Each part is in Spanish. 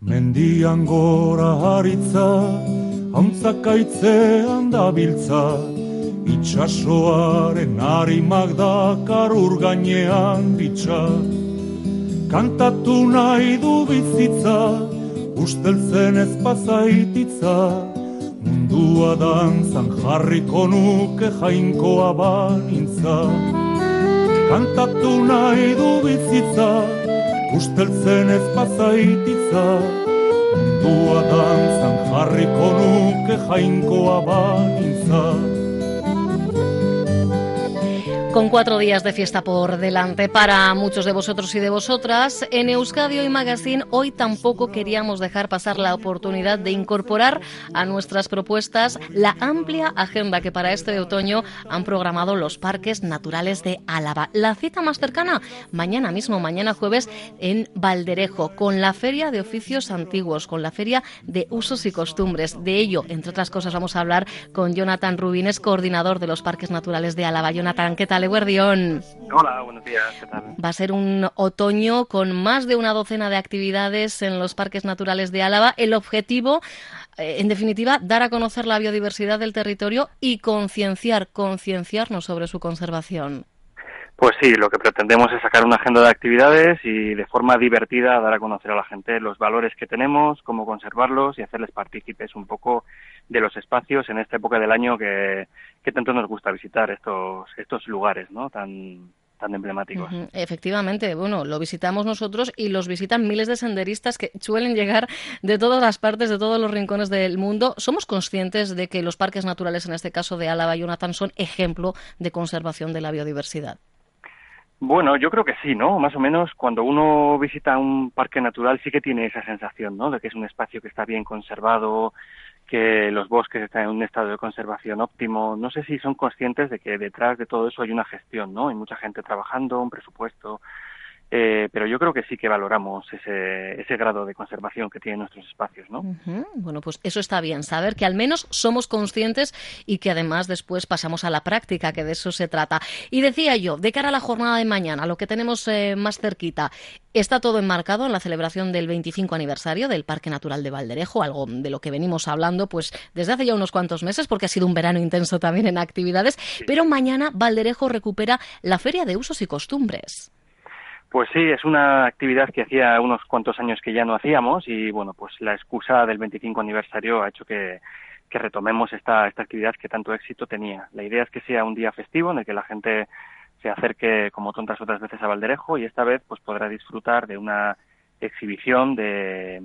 Mendian gora haritza, hauntzakaitzean dabiltza, itxasoaren harimak dakar urgainean bitxa. Kantatu nahi du bizitza, usteltzen ez pazaititza, mundua danzan jarriko nuke jainkoa banintza. Kantatu nahi du bizitza, usteltzen ez pazaititza, mundua danzan jarriko nuke jainkoa banintza. Con cuatro días de fiesta por delante para muchos de vosotros y de vosotras, en Euskadi Hoy Magazine hoy tampoco queríamos dejar pasar la oportunidad de incorporar a nuestras propuestas la amplia agenda que para este otoño han programado los parques naturales de Álava. La cita más cercana, mañana mismo, mañana jueves, en Valderejo, con la Feria de Oficios Antiguos, con la Feria de Usos y Costumbres. De ello, entre otras cosas, vamos a hablar con Jonathan Rubines, coordinador de los Parques Naturales de Álava. Jonathan, ¿qué tal? Hola, buenos días, ¿qué tal? Va a ser un otoño con más de una docena de actividades en los parques naturales de Álava. El objetivo, eh, en definitiva, dar a conocer la biodiversidad del territorio y concienciar, concienciarnos sobre su conservación. Pues sí, lo que pretendemos es sacar una agenda de actividades y de forma divertida dar a conocer a la gente los valores que tenemos, cómo conservarlos y hacerles partícipes un poco de los espacios en esta época del año que, que tanto nos gusta visitar estos, estos lugares, ¿no? Tan, tan emblemáticos. Efectivamente, bueno, lo visitamos nosotros y los visitan miles de senderistas que suelen llegar de todas las partes, de todos los rincones del mundo. ¿Somos conscientes de que los parques naturales, en este caso de Álava y Jonathan, son ejemplo de conservación de la biodiversidad? Bueno, yo creo que sí, ¿no? Más o menos cuando uno visita un parque natural sí que tiene esa sensación, ¿no? De que es un espacio que está bien conservado, que los bosques están en un estado de conservación óptimo. No sé si son conscientes de que detrás de todo eso hay una gestión, ¿no? Hay mucha gente trabajando, un presupuesto, eh, pero yo creo que sí que valoramos ese, ese grado de conservación que tienen nuestros espacios, ¿no? Bueno, pues eso está bien, saber que al menos somos conscientes y que además después pasamos a la práctica, que de eso se trata. Y decía yo, de cara a la jornada de mañana, lo que tenemos eh, más cerquita, está todo enmarcado en la celebración del 25 aniversario del Parque Natural de Valderejo, algo de lo que venimos hablando pues desde hace ya unos cuantos meses, porque ha sido un verano intenso también en actividades, pero mañana Valderejo recupera la Feria de Usos y Costumbres. Pues sí, es una actividad que hacía unos cuantos años que ya no hacíamos y bueno, pues la excusa del 25 aniversario ha hecho que, que retomemos esta, esta actividad que tanto éxito tenía. La idea es que sea un día festivo en el que la gente se acerque como tantas otras veces a Valderejo y esta vez pues podrá disfrutar de una exhibición de,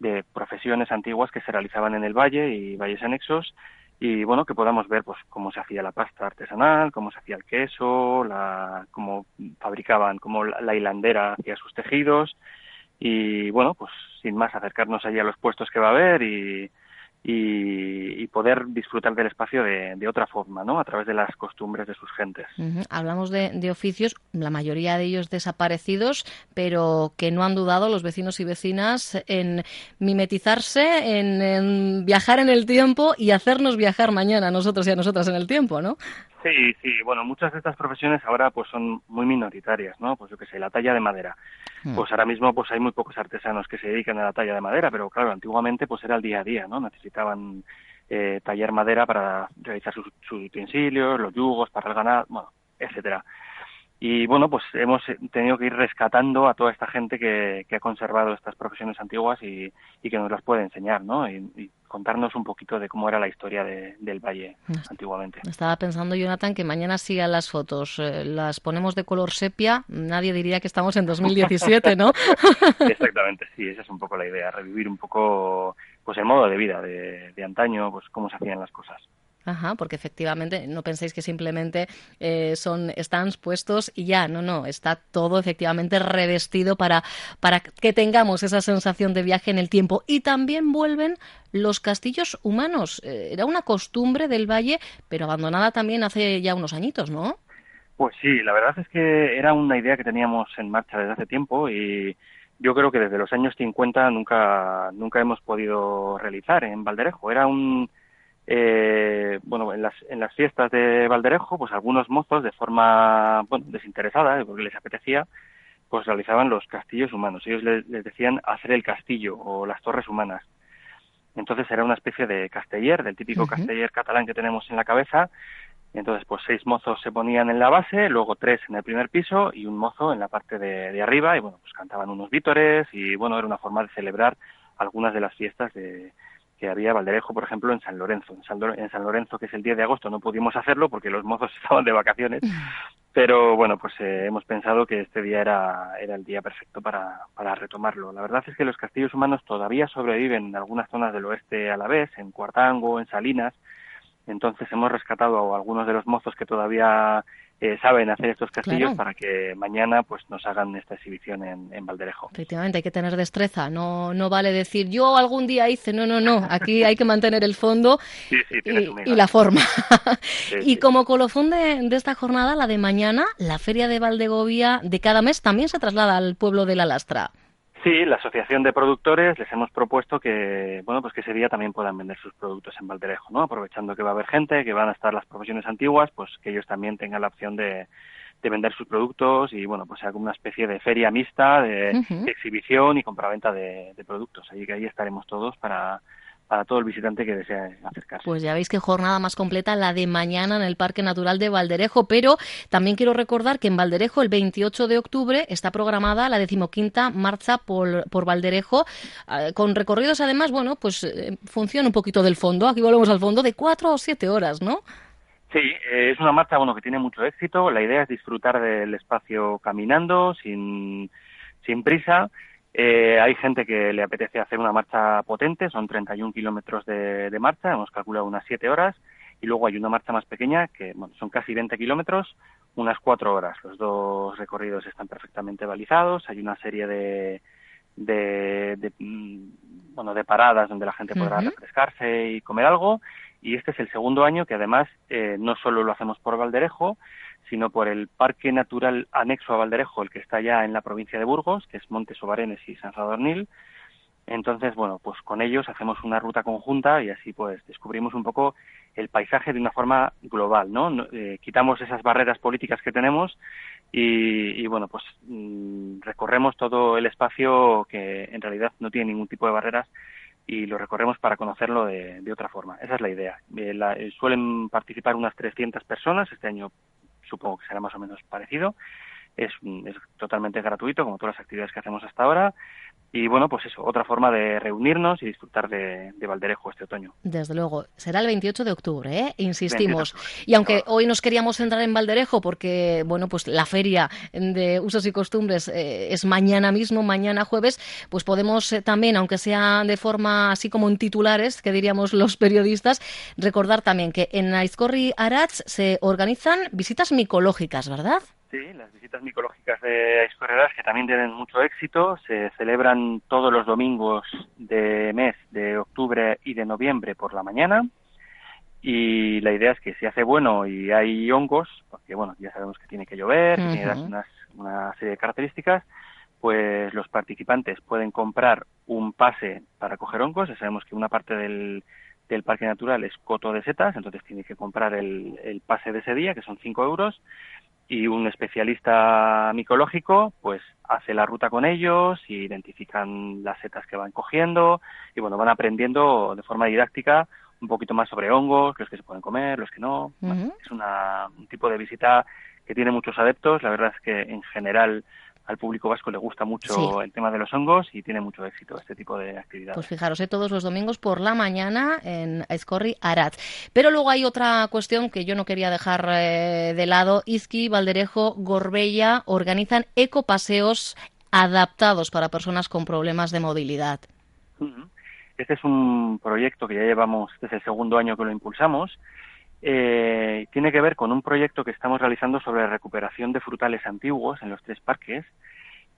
de profesiones antiguas que se realizaban en el valle y valles anexos y bueno que podamos ver pues cómo se hacía la pasta artesanal, cómo se hacía el queso, la, cómo fabricaban, cómo la, la hilandera hacía sus tejidos. Y bueno pues sin más acercarnos allí a los puestos que va a haber y, y, y poder disfrutar del espacio de, otra forma, ¿no? A través de las costumbres de sus gentes. Hablamos de, de oficios, la mayoría de ellos desaparecidos, pero que no han dudado los vecinos y vecinas en mimetizarse, en, en viajar en el tiempo y hacernos viajar mañana nosotros y a nosotras en el tiempo, ¿no? Sí, sí, bueno, muchas de estas profesiones ahora pues son muy minoritarias, ¿no? Pues yo que sé, la talla de madera. Mm. Pues ahora mismo pues hay muy pocos artesanos que se dedican a la talla de madera, pero claro, antiguamente pues era el día a día, ¿no? Necesitaban eh, tallar madera para realizar sus, sus utensilios, los yugos para el ganado, bueno, etcétera. Y bueno, pues hemos tenido que ir rescatando a toda esta gente que, que ha conservado estas profesiones antiguas y, y que nos las puede enseñar, ¿no? Y, y contarnos un poquito de cómo era la historia de- del valle antiguamente. Estaba pensando, Jonathan, que mañana sigan las fotos. eh, las ponemos de color sepia, nadie diría que estamos en 2017, ¿no? Exactamente, sí, esa es un poco la idea, revivir un poco pues el modo de vida de, de antaño, pues cómo se hacían las cosas. Ajá, porque efectivamente no penséis que simplemente eh, son stands puestos y ya, no, no, está todo efectivamente revestido para, para que tengamos esa sensación de viaje en el tiempo. Y también vuelven los castillos humanos. Eh, era una costumbre del valle, pero abandonada también hace ya unos añitos, ¿no? Pues sí, la verdad es que era una idea que teníamos en marcha desde hace tiempo y yo creo que desde los años 50 nunca, nunca hemos podido realizar en Valderejo. Era un eh, bueno, en las, en las fiestas de Valderejo, pues algunos mozos de forma, bueno, desinteresada, porque les apetecía, pues realizaban los castillos humanos. Ellos les, decían hacer el castillo o las torres humanas. Entonces era una especie de casteller, del típico casteller catalán que tenemos en la cabeza. entonces, pues seis mozos se ponían en la base, luego tres en el primer piso y un mozo en la parte de, de arriba. Y bueno, pues cantaban unos vítores y bueno, era una forma de celebrar algunas de las fiestas de, que había Valderejo, por ejemplo, en San Lorenzo. En San, Lorenzo, que es el 10 de agosto, no pudimos hacerlo porque los mozos estaban de vacaciones, pero bueno, pues eh, hemos pensado que este día era, era el día perfecto para, para retomarlo. La verdad es que los castillos humanos todavía sobreviven en algunas zonas del oeste a la vez, en Cuartango, en Salinas, entonces hemos rescatado a algunos de los mozos que todavía eh, saben hacer estos castillos para que mañana pues nos hagan esta exhibición en, en, Valderejo. Efectivamente, hay que tener destreza, no, no vale decir yo algún día hice, no, no, no, aquí hay que mantener el fondo y, la forma. y como colofón de, de, esta jornada, la de mañana, la Feria de Valdegovia de cada mes también se traslada al pueblo de La Lastra. Sí, la Asociación de Productores les hemos propuesto que, bueno, pues que ese día también puedan vender sus productos en Valderejo, ¿no? Aprovechando que va a haber gente, que van a estar las profesiones antiguas, pues que ellos también tengan la opción de, de vender sus productos y, bueno, pues sea como una especie de feria mixta de, exhibición y compraventa de, de productos. Así que ahí estaremos todos para, para todo el visitante que desee acercarse. Pues ya veis qué jornada más completa la de mañana en el Parque Natural de Valderejo, pero también quiero recordar que en Valderejo el 28 de octubre está programada la decimoquinta marcha por, por Valderejo, eh, con recorridos además, bueno, pues eh, funciona un poquito del fondo, aquí volvemos al fondo, de cuatro o siete horas, ¿no? Sí, eh, es una marcha bueno que tiene mucho éxito. La idea es disfrutar del espacio caminando, sin, sin prisa eh, hay gente que le apetece hacer una marcha potente, son 31 kilómetros de, de marcha, hemos calculado unas 7 horas, y luego hay una marcha más pequeña que bueno, son casi 20 kilómetros, unas 4 horas. Los dos recorridos están perfectamente balizados, hay una serie de, de, mm, bueno, de paradas donde la gente podrá refrescarse y comer algo, y este es el segundo año que además eh, no solo lo hacemos por Valderejo, sino por el Parque Natural anexo a Valderejo, el que está ya en la provincia de Burgos, que es Montes Obarenes y San Sadornil. Entonces, bueno, pues con ellos hacemos una ruta conjunta y así pues descubrimos un poco el paisaje de una forma global, ¿no? Eh, quitamos esas barreras políticas que tenemos y, bueno, pues mm, recorremos todo el espacio que en realidad no tiene ningún tipo de barreras y lo recorremos para conocerlo de, otra forma. Esa es la idea. Eh, eh, suelen participar unas 300 personas, este año supongo que será más o menos parecido. Es, es, totalmente gratuito, como todas las actividades que hacemos hasta ahora. Y bueno, pues eso, otra forma de reunirnos y disfrutar de, Valderejo este otoño. Desde luego, será el 28 de octubre, ¿eh? insistimos. Y aunque hoy nos queríamos centrar en Valderejo porque, bueno, pues la feria de usos y costumbres eh, es mañana mismo, mañana jueves, pues podemos eh, también, aunque sea de forma así como en titulares, que diríamos los periodistas, recordar también que en Aizcorri Arats se organizan visitas micológicas, ¿verdad? Sí, las visitas micológicas de Aiscorreras que también tienen mucho éxito, se celebran todos los domingos de mes de octubre y de noviembre por la mañana. Y la idea es que si hace bueno y hay hongos, porque bueno, ya sabemos que tiene que llover, tiene unas, una serie de características, pues los participantes pueden comprar un pase para coger hongos, ya sabemos que una parte del, del parque natural es coto de setas, entonces tiene que comprar el, el pase de ese día, que son 5 euros, y un especialista micológico pues hace la ruta con ellos y identifican las setas que van cogiendo y bueno van aprendiendo de forma didáctica un poquito más sobre hongos los que se pueden comer los que no. Es una, un tipo de visita que tiene muchos adeptos. La verdad es que en general al público vasco le gusta mucho el tema de los hongos y tiene mucho éxito este tipo de actividades. Pues fijaros, ¿eh? todos los domingos por la mañana en Escorri Arat. Pero luego hay otra cuestión que yo no quería dejar eh, de lado. Izqui, Valderejo, Gorbella organizan ecopaseos adaptados para personas con problemas de movilidad. Este es un proyecto que ya llevamos, es el segundo año que lo impulsamos eh, tiene que ver con un proyecto que estamos realizando sobre recuperación de frutales antiguos en los tres parques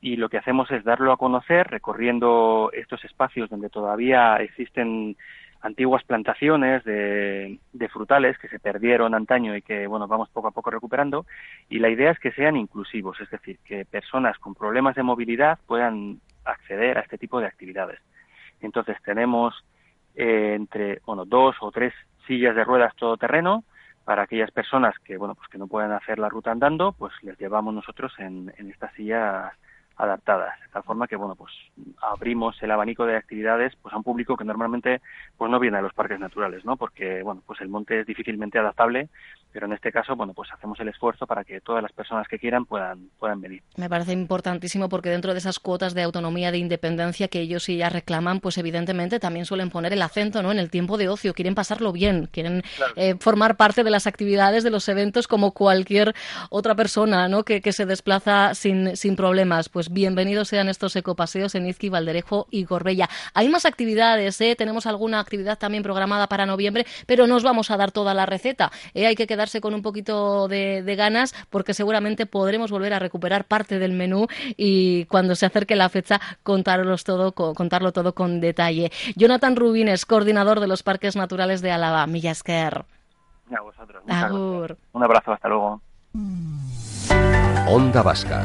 y lo que hacemos es darlo a conocer recorriendo estos espacios donde todavía existen antiguas plantaciones de, frutales que se perdieron antaño y que bueno vamos poco a poco recuperando y la idea es que sean inclusivos es decir que personas con problemas de movilidad puedan acceder a este tipo de actividades. Entonces tenemos eh, entre bueno dos o tres sillas de ruedas todoterreno para aquellas personas que bueno pues que no pueden hacer la ruta andando pues les llevamos nosotros en, en estas sillas adaptadas, de tal forma que bueno pues abrimos el abanico de actividades pues a un público que normalmente pues no viene a los parques naturales, ¿no? Porque bueno pues el monte es difícilmente adaptable, pero en este caso bueno pues hacemos el esfuerzo para que todas las personas que quieran puedan puedan venir. Me parece importantísimo porque dentro de esas cuotas de autonomía de independencia que ellos sí ya reclaman, pues evidentemente también suelen poner el acento, ¿no? En el tiempo de ocio, quieren pasarlo bien, quieren eh, formar parte de las actividades de los eventos como cualquier otra persona, ¿no? Que, que se desplaza sin sin problemas, pues pues bienvenidos sean estos ecopaseos en Izqui, Valderejo y Gorbella. Hay más actividades, ¿eh? tenemos alguna actividad también programada para noviembre, pero no os vamos a dar toda la receta. ¿eh? Hay que quedarse con un poquito de, ganas porque seguramente podremos volver a recuperar parte del menú y cuando se acerque la fecha todo, contarlo todo con detalle. Jonathan Rubines, coordinador de los Parques Naturales de Álava, Millasker. A vosotros. Un abrazo, hasta luego. Onda Vasca,